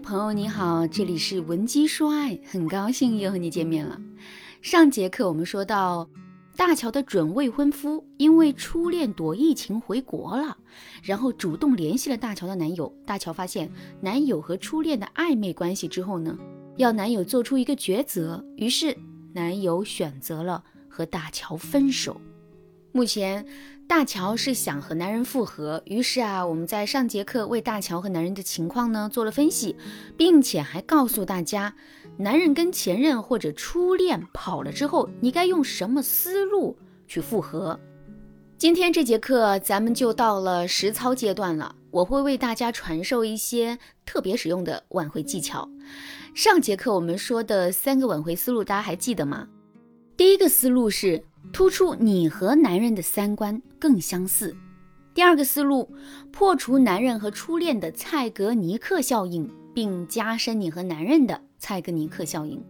朋友你好，这里是文姬说爱，很高兴又和你见面了。上节课我们说到，大乔的准未婚夫因为初恋躲疫情回国了，然后主动联系了大乔的男友。大乔发现男友和初恋的暧昧关系之后呢，要男友做出一个抉择，于是男友选择了和大乔分手。目前。大乔是想和男人复合，于是啊，我们在上节课为大乔和男人的情况呢做了分析，并且还告诉大家，男人跟前任或者初恋跑了之后，你该用什么思路去复合。今天这节课咱们就到了实操阶段了，我会为大家传授一些特别实用的挽回技巧。上节课我们说的三个挽回思路，大家还记得吗？第一个思路是。突出你和男人的三观更相似。第二个思路，破除男人和初恋的蔡格尼克效应，并加深你和男人的蔡格尼克效应。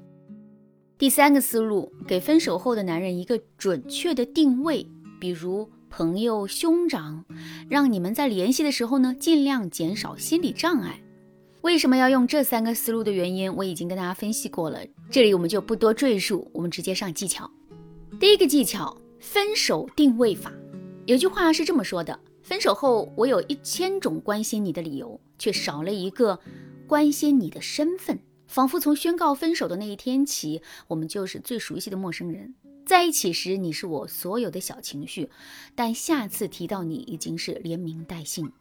第三个思路，给分手后的男人一个准确的定位，比如朋友、兄长，让你们在联系的时候呢，尽量减少心理障碍。为什么要用这三个思路的原因，我已经跟大家分析过了，这里我们就不多赘述，我们直接上技巧。第一个技巧，分手定位法。有句话是这么说的：分手后，我有一千种关心你的理由，却少了一个关心你的身份。仿佛从宣告分手的那一天起，我们就是最熟悉的陌生人。在一起时，你是我所有的小情绪，但下次提到你，已经是连名带姓。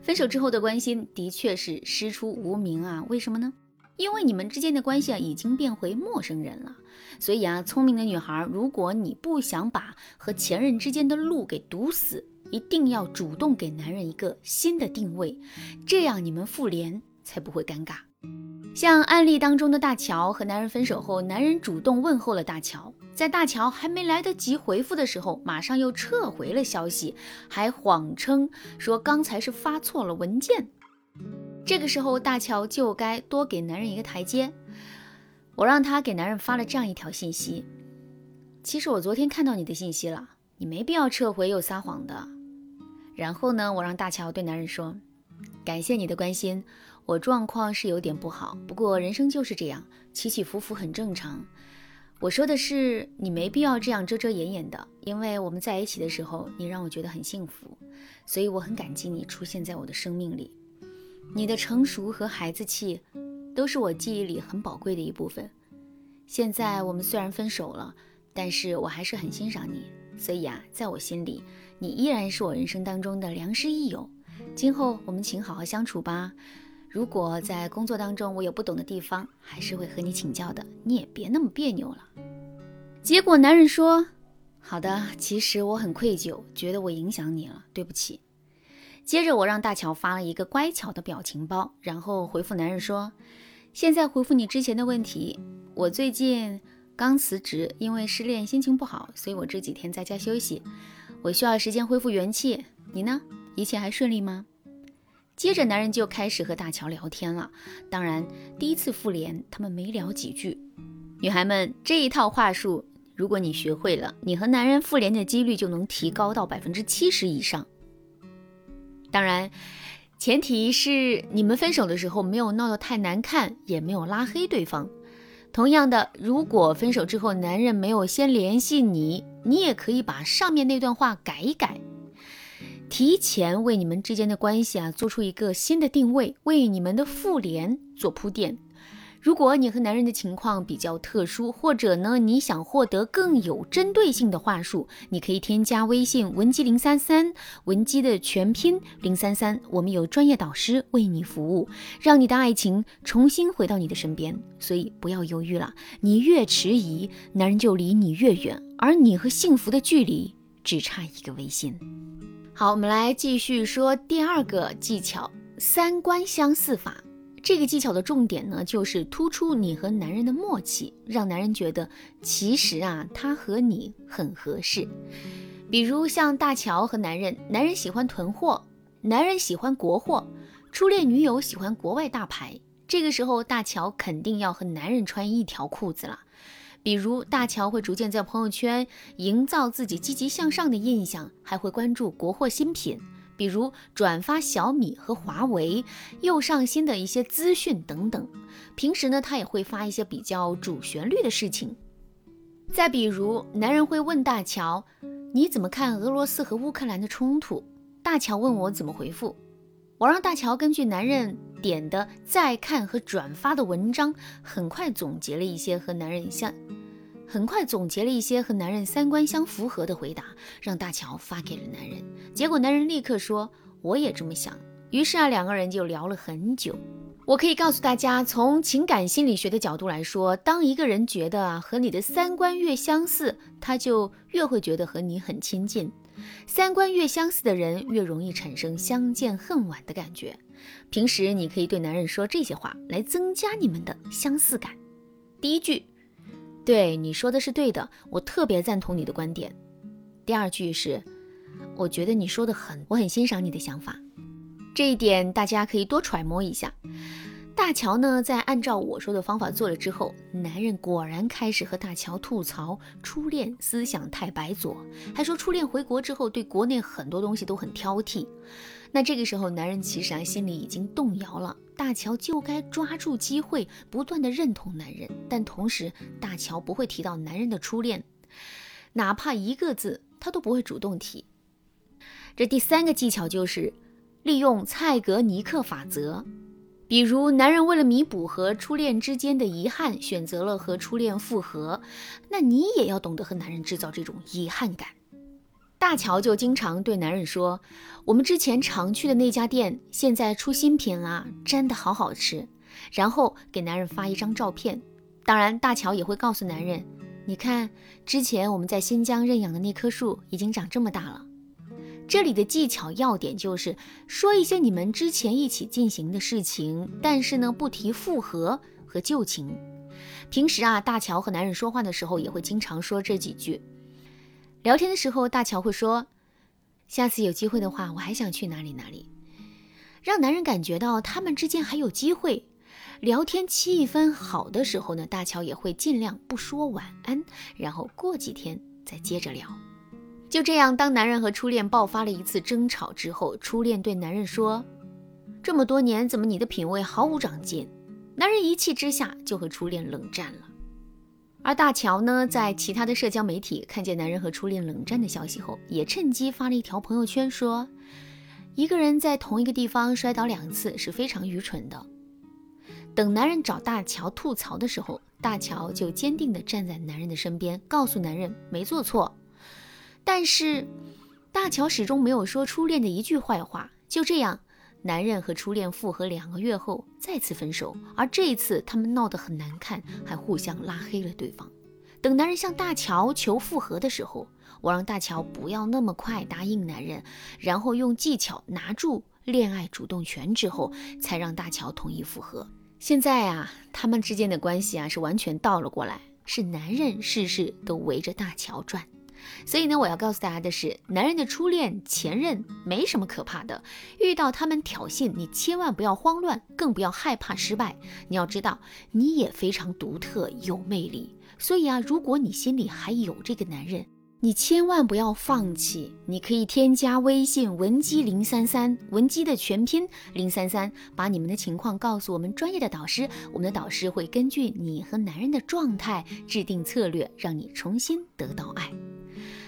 分手之后的关心，的确是师出无名啊。为什么呢？因为你们之间的关系啊，已经变回陌生人了，所以啊，聪明的女孩，如果你不想把和前任之间的路给堵死，一定要主动给男人一个新的定位，这样你们复联才不会尴尬。像案例当中的大乔和男人分手后，男人主动问候了大乔，在大乔还没来得及回复的时候，马上又撤回了消息，还谎称说刚才是发错了文件。这个时候，大乔就该多给男人一个台阶。我让他给男人发了这样一条信息：“其实我昨天看到你的信息了，你没必要撤回又撒谎的。”然后呢，我让大乔对男人说：“感谢你的关心，我状况是有点不好，不过人生就是这样，起起伏伏很正常。我说的是，你没必要这样遮遮掩掩的，因为我们在一起的时候，你让我觉得很幸福，所以我很感激你出现在我的生命里。”你的成熟和孩子气，都是我记忆里很宝贵的一部分。现在我们虽然分手了，但是我还是很欣赏你，所以啊，在我心里，你依然是我人生当中的良师益友。今后我们请好好相处吧。如果在工作当中我有不懂的地方，还是会和你请教的，你也别那么别扭了。结果男人说：“好的，其实我很愧疚，觉得我影响你了，对不起。”接着我让大乔发了一个乖巧的表情包，然后回复男人说：“现在回复你之前的问题，我最近刚辞职，因为失恋心情不好，所以我这几天在家休息，我需要时间恢复元气。你呢？一切还顺利吗？”接着男人就开始和大乔聊天了。当然，第一次复联他们没聊几句。女孩们，这一套话术，如果你学会了，你和男人复联的几率就能提高到百分之七十以上。当然，前提是你们分手的时候没有闹得太难看，也没有拉黑对方。同样的，如果分手之后男人没有先联系你，你也可以把上面那段话改一改，提前为你们之间的关系啊做出一个新的定位，为你们的复联做铺垫。如果你和男人的情况比较特殊，或者呢你想获得更有针对性的话术，你可以添加微信文姬零三三，文姬的全拼零三三，我们有专业导师为你服务，让你的爱情重新回到你的身边。所以不要犹豫了，你越迟疑，男人就离你越远，而你和幸福的距离只差一个微信。好，我们来继续说第二个技巧：三观相似法。这个技巧的重点呢，就是突出你和男人的默契，让男人觉得其实啊，他和你很合适。比如像大乔和男人，男人喜欢囤货，男人喜欢国货，初恋女友喜欢国外大牌。这个时候，大乔肯定要和男人穿一条裤子了。比如大乔会逐渐在朋友圈营造自己积极向上的印象，还会关注国货新品。比如转发小米和华为又上新的一些资讯等等。平时呢，他也会发一些比较主旋律的事情。再比如，男人会问大乔：“你怎么看俄罗斯和乌克兰的冲突？”大乔问我怎么回复。我让大乔根据男人点的再看和转发的文章，很快总结了一些和男人相，很快总结了一些和男人三观相符合的回答，让大乔发给了男人。结果男人立刻说：“我也这么想。”于是啊，两个人就聊了很久。我可以告诉大家，从情感心理学的角度来说，当一个人觉得啊和你的三观越相似，他就越会觉得和你很亲近。三观越相似的人，越容易产生相见恨晚的感觉。平时你可以对男人说这些话，来增加你们的相似感。第一句，对你说的是对的，我特别赞同你的观点。第二句是，我觉得你说的很，我很欣赏你的想法。这一点大家可以多揣摩一下。大乔呢，在按照我说的方法做了之后，男人果然开始和大乔吐槽初恋思想太白左，还说初恋回国之后对国内很多东西都很挑剔。那这个时候，男人其实啊心里已经动摇了。大乔就该抓住机会，不断的认同男人，但同时大乔不会提到男人的初恋，哪怕一个字他都不会主动提。这第三个技巧就是。利用蔡格尼克法则，比如男人为了弥补和初恋之间的遗憾，选择了和初恋复合，那你也要懂得和男人制造这种遗憾感。大乔就经常对男人说：“我们之前常去的那家店现在出新品啦，真的好好吃。”然后给男人发一张照片。当然，大乔也会告诉男人：“你看，之前我们在新疆认养的那棵树已经长这么大了。”这里的技巧要点就是说一些你们之前一起进行的事情，但是呢不提复合和旧情。平时啊，大乔和男人说话的时候也会经常说这几句。聊天的时候，大乔会说：“下次有机会的话，我还想去哪里哪里。”让男人感觉到他们之间还有机会。聊天气氛好的时候呢，大乔也会尽量不说晚安，然后过几天再接着聊。就这样，当男人和初恋爆发了一次争吵之后，初恋对男人说：“这么多年，怎么你的品味毫无长进？”男人一气之下就和初恋冷战了。而大乔呢，在其他的社交媒体看见男人和初恋冷战的消息后，也趁机发了一条朋友圈，说：“一个人在同一个地方摔倒两次是非常愚蠢的。”等男人找大乔吐槽的时候，大乔就坚定地站在男人的身边，告诉男人没做错。但是，大乔始终没有说初恋的一句坏话。就这样，男人和初恋复合两个月后再次分手，而这一次他们闹得很难看，还互相拉黑了对方。等男人向大乔求复合的时候，我让大乔不要那么快答应男人，然后用技巧拿住恋爱主动权之后，才让大乔同意复合。现在啊，他们之间的关系啊是完全倒了过来，是男人事事都围着大乔转。所以呢，我要告诉大家的是，男人的初恋、前任没什么可怕的。遇到他们挑衅，你千万不要慌乱，更不要害怕失败。你要知道，你也非常独特有魅力。所以啊，如果你心里还有这个男人，你千万不要放弃。你可以添加微信文姬零三三，文姬的全拼零三三，把你们的情况告诉我们专业的导师，我们的导师会根据你和男人的状态制定策略，让你重新得到爱。